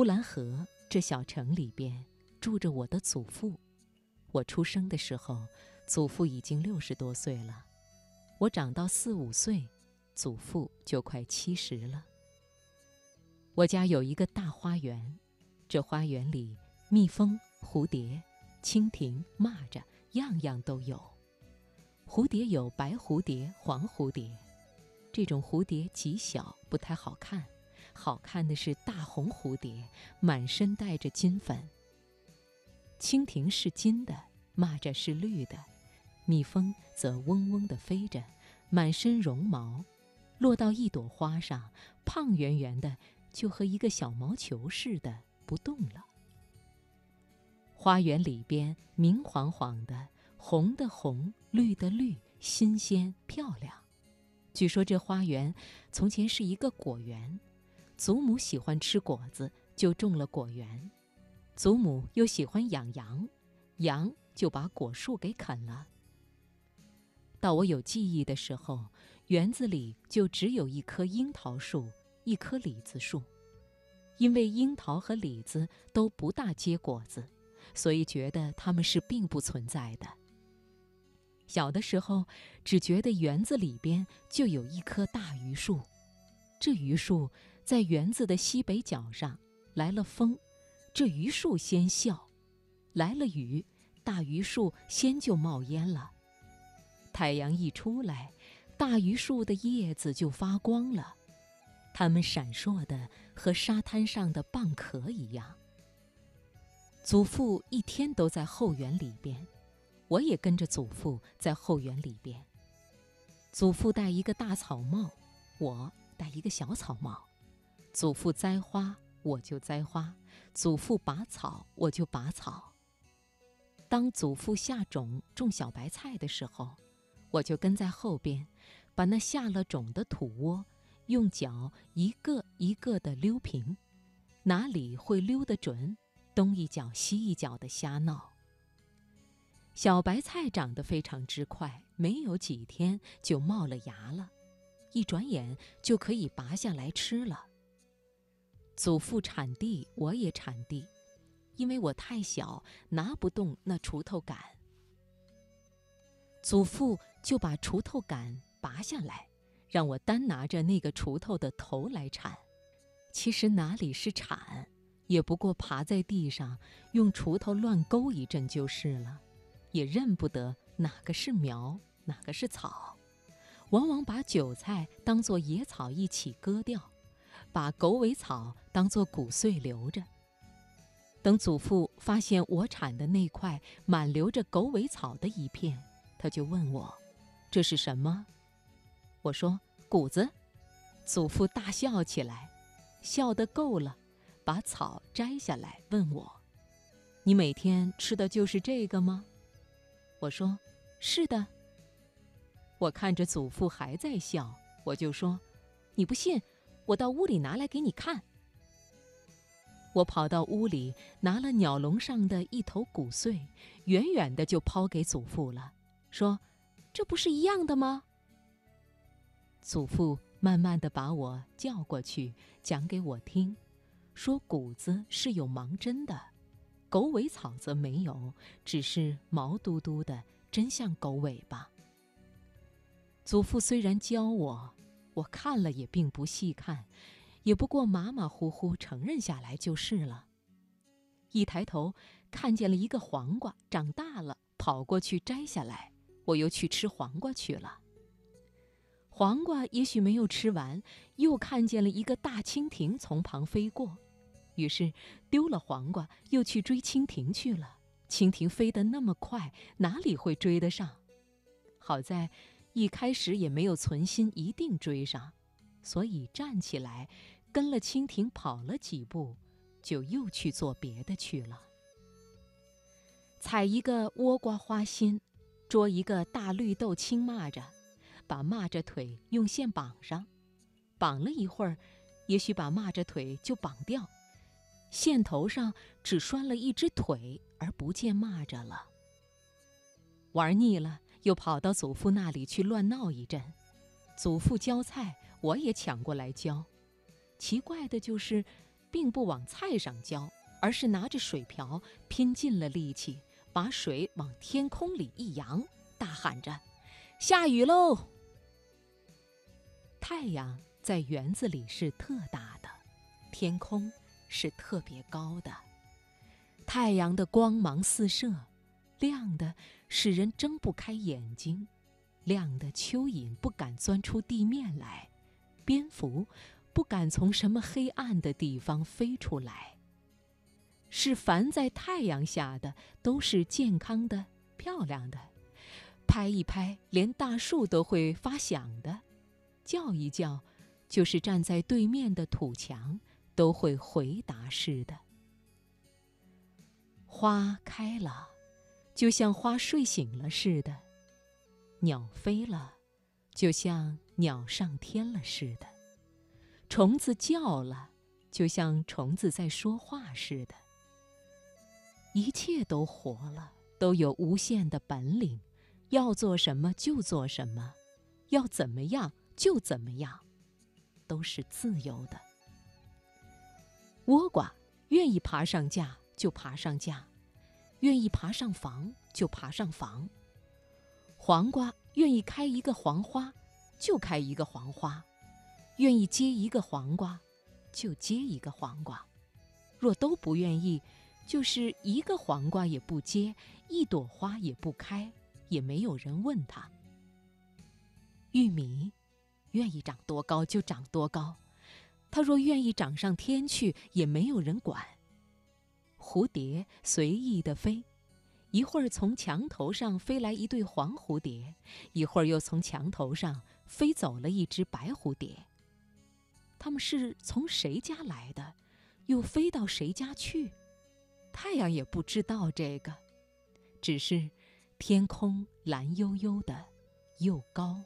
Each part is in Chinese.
呼兰河这小城里边住着我的祖父。我出生的时候，祖父已经六十多岁了。我长到四五岁，祖父就快七十了。我家有一个大花园，这花园里蜜蜂、蝴蝶、蜻蜓、蚂蚱，样样都有。蝴蝶有白蝴蝶、黄蝴蝶，这种蝴蝶极小，不太好看。好看的是大红蝴蝶，满身带着金粉。蜻蜓是金的，蚂蚱是绿的，蜜蜂则嗡嗡地飞着，满身绒毛，落到一朵花上，胖圆圆的。就和一个小毛球似的不动了。花园里边明晃晃的，红的红，绿的绿，新鲜漂亮。据说这花园从前是一个果园，祖母喜欢吃果子，就种了果园。祖母又喜欢养羊，羊就把果树给啃了。到我有记忆的时候，园子里就只有一棵樱桃树。一棵李子树，因为樱桃和李子都不大结果子，所以觉得它们是并不存在的。小的时候，只觉得园子里边就有一棵大榆树，这榆树在园子的西北角上。来了风，这榆树先笑；来了雨，大榆树先就冒烟了。太阳一出来，大榆树的叶子就发光了。它们闪烁的和沙滩上的蚌壳一样。祖父一天都在后园里边，我也跟着祖父在后园里边。祖父戴一个大草帽，我戴一个小草帽。祖父栽花，我就栽花；祖父拔草，我就拔草。当祖父下种种小白菜的时候，我就跟在后边，把那下了种的土窝。用脚一个一个地溜平，哪里会溜得准，东一脚西一脚的瞎闹。小白菜长得非常之快，没有几天就冒了芽了，一转眼就可以拔下来吃了。祖父铲地，我也铲地，因为我太小，拿不动那锄头杆。祖父就把锄头杆拔下来。让我单拿着那个锄头的头来铲，其实哪里是铲，也不过爬在地上用锄头乱勾一阵就是了，也认不得哪个是苗，哪个是草，往往把韭菜当作野草一起割掉，把狗尾草当作骨碎留着。等祖父发现我铲的那块满留着狗尾草的一片，他就问我：“这是什么？”我说：“谷子。”祖父大笑起来，笑得够了，把草摘下来问我：“你每天吃的就是这个吗？”我说：“是的。”我看着祖父还在笑，我就说：“你不信，我到屋里拿来给你看。”我跑到屋里拿了鸟笼上的一头谷穗，远远的就抛给祖父了，说：“这不是一样的吗？”祖父慢慢的把我叫过去，讲给我听，说谷子是有芒针的，狗尾草则没有，只是毛嘟嘟的，真像狗尾巴。祖父虽然教我，我看了也并不细看，也不过马马虎虎承认下来就是了。一抬头看见了一个黄瓜，长大了，跑过去摘下来，我又去吃黄瓜去了。黄瓜也许没有吃完，又看见了一个大蜻蜓从旁飞过，于是丢了黄瓜，又去追蜻蜓去了。蜻蜓飞得那么快，哪里会追得上？好在一开始也没有存心一定追上，所以站起来，跟了蜻蜓跑了几步，就又去做别的去了。采一个倭瓜花心，捉一个大绿豆青蚂蚱。把蚂蚱腿用线绑上，绑了一会儿，也许把蚂蚱腿就绑掉，线头上只拴了一只腿，而不见蚂蚱了。玩腻了，又跑到祖父那里去乱闹一阵。祖父浇菜，我也抢过来浇。奇怪的就是，并不往菜上浇，而是拿着水瓢，拼尽了力气，把水往天空里一扬，大喊着：“下雨喽！”太阳在园子里是特大的，天空是特别高的。太阳的光芒四射，亮的使人睁不开眼睛，亮的蚯蚓不敢钻出地面来，蝙蝠不敢从什么黑暗的地方飞出来。是凡在太阳下的都是健康的、漂亮的，拍一拍，连大树都会发响的。叫一叫，就是站在对面的土墙都会回答似的。花开了，就像花睡醒了似的；鸟飞了，就像鸟上天了似的；虫子叫了，就像虫子在说话似的。一切都活了，都有无限的本领，要做什么就做什么，要怎么样。就怎么样，都是自由的。倭瓜愿意爬上架就爬上架，愿意爬上房就爬上房。黄瓜愿意开一个黄花就开一个黄花，愿意结一个黄瓜就结一个黄瓜。若都不愿意，就是一个黄瓜也不结，一朵花也不开，也没有人问他。玉米。愿意长多高就长多高，它若愿意长上天去，也没有人管。蝴蝶随意的飞，一会儿从墙头上飞来一对黄蝴蝶，一会儿又从墙头上飞走了一只白蝴蝶。它们是从谁家来的，又飞到谁家去？太阳也不知道这个，只是天空蓝悠悠的，又高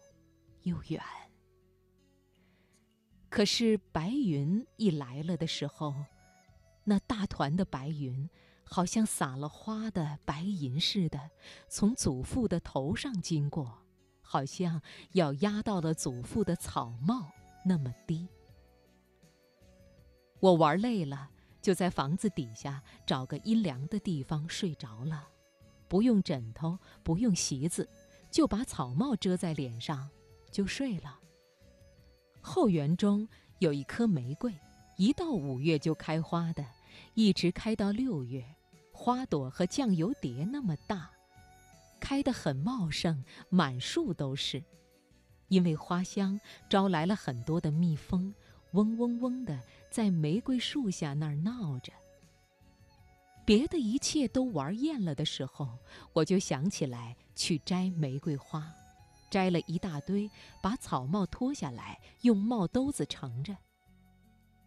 又远。可是白云一来了的时候，那大团的白云，好像撒了花的白银似的，从祖父的头上经过，好像要压到了祖父的草帽那么低。我玩累了，就在房子底下找个阴凉的地方睡着了，不用枕头，不用席子，就把草帽遮在脸上，就睡了。后园中有一棵玫瑰，一到五月就开花的，一直开到六月，花朵和酱油碟那么大，开得很茂盛，满树都是。因为花香招来了很多的蜜蜂，嗡嗡嗡的在玫瑰树下那儿闹着。别的一切都玩厌了的时候，我就想起来去摘玫瑰花。摘了一大堆，把草帽脱下来，用帽兜子盛着。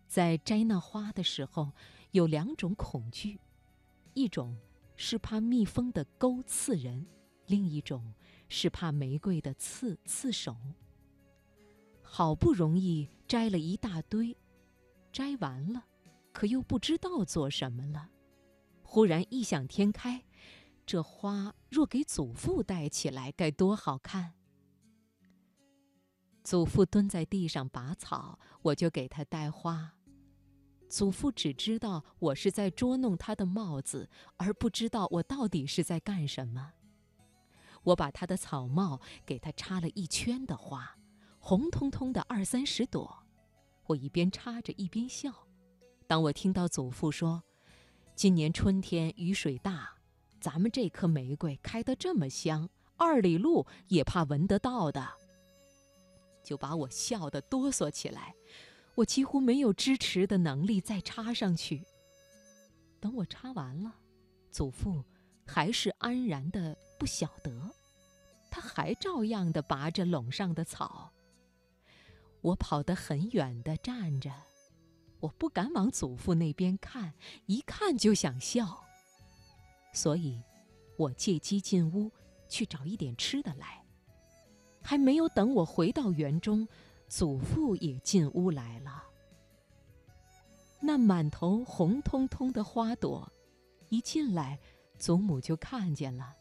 在摘那花的时候，有两种恐惧：一种是怕蜜蜂的钩刺人，另一种是怕玫瑰的刺刺手。好不容易摘了一大堆，摘完了，可又不知道做什么了。忽然异想天开，这花若给祖父戴起来，该多好看！祖父蹲在地上拔草，我就给他戴花。祖父只知道我是在捉弄他的帽子，而不知道我到底是在干什么。我把他的草帽给他插了一圈的花，红彤彤的二三十朵。我一边插着一边笑。当我听到祖父说：“今年春天雨水大，咱们这棵玫瑰开得这么香，二里路也怕闻得到的。”就把我笑得哆嗦起来，我几乎没有支持的能力再插上去。等我插完了，祖父还是安然的不晓得，他还照样的拔着垄上的草。我跑得很远的站着，我不敢往祖父那边看，一看就想笑。所以，我借机进屋去找一点吃的来。还没有等我回到园中，祖父也进屋来了。那满头红彤彤的花朵，一进来，祖母就看见了。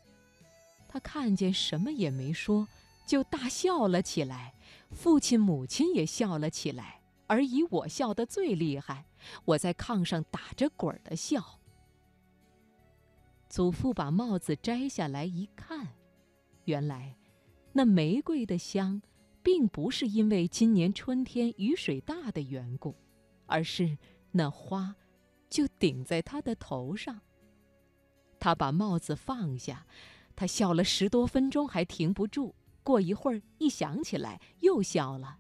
他看见什么也没说，就大笑了起来。父亲、母亲也笑了起来，而以我笑得最厉害，我在炕上打着滚儿的笑。祖父把帽子摘下来一看，原来那玫瑰的香，并不是因为今年春天雨水大的缘故，而是那花就顶在他的头上。他把帽子放下，他笑了十多分钟还停不住，过一会儿一想起来又笑了。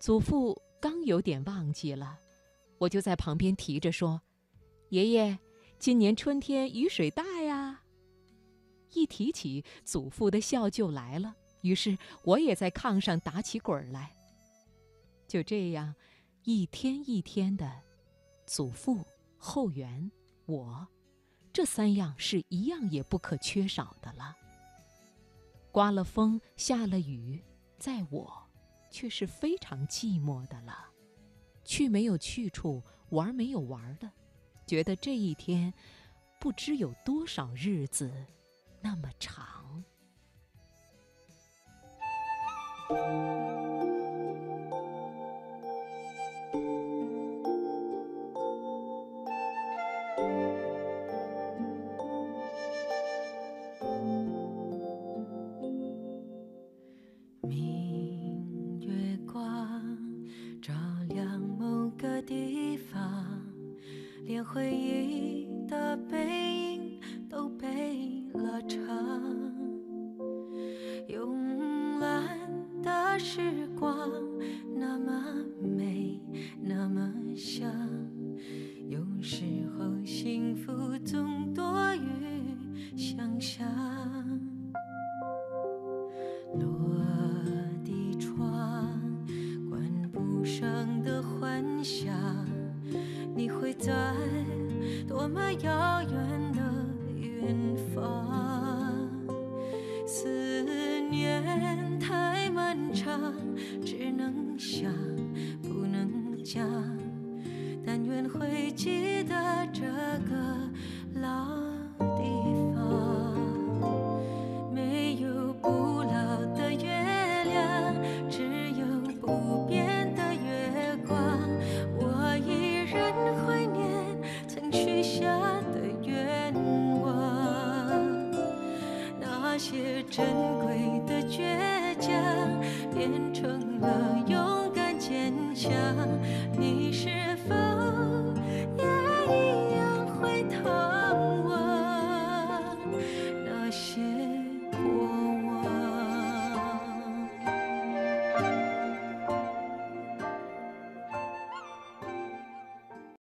祖父刚有点忘记了，我就在旁边提着说：“爷爷，今年春天雨水大呀。”一提起祖父的笑就来了，于是我也在炕上打起滚来。就这样，一天一天的，祖父、后园、我，这三样是一样也不可缺少的了。刮了风，下了雨，在我。却是非常寂寞的了，去没有去处，玩没有玩的，觉得这一天不知有多少日子那么长。连回忆个老地方没有不老的月亮只有不变的月光我依然怀念曾许下的愿望那些珍贵的倔强变成了勇敢坚强。你是否